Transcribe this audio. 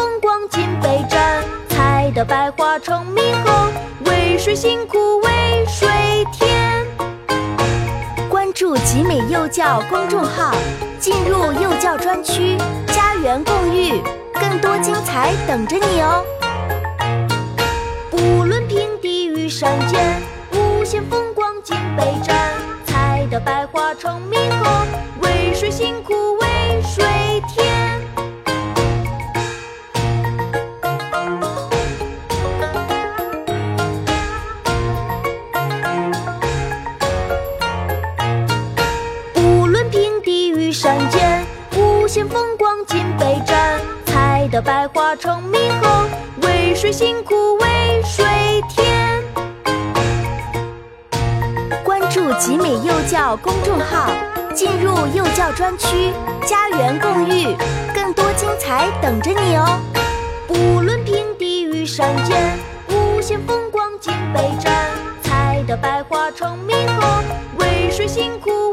风光尽被占。采得百花成蜜后，为谁辛苦为谁甜？关注集美幼教公众号，进入幼教专区，家园共育，更多精彩等着你哦！不论平地与山尖，无限风光尽被占。采得百花成蜜无限风光尽被占。采得百花成蜜后，为谁辛苦为谁甜？关注集美幼教公众号，进入幼教专区，家园共育，更多精彩等着你哦！不论平地与山尖，无限风光尽被占。采得百花成蜜后，为谁辛苦？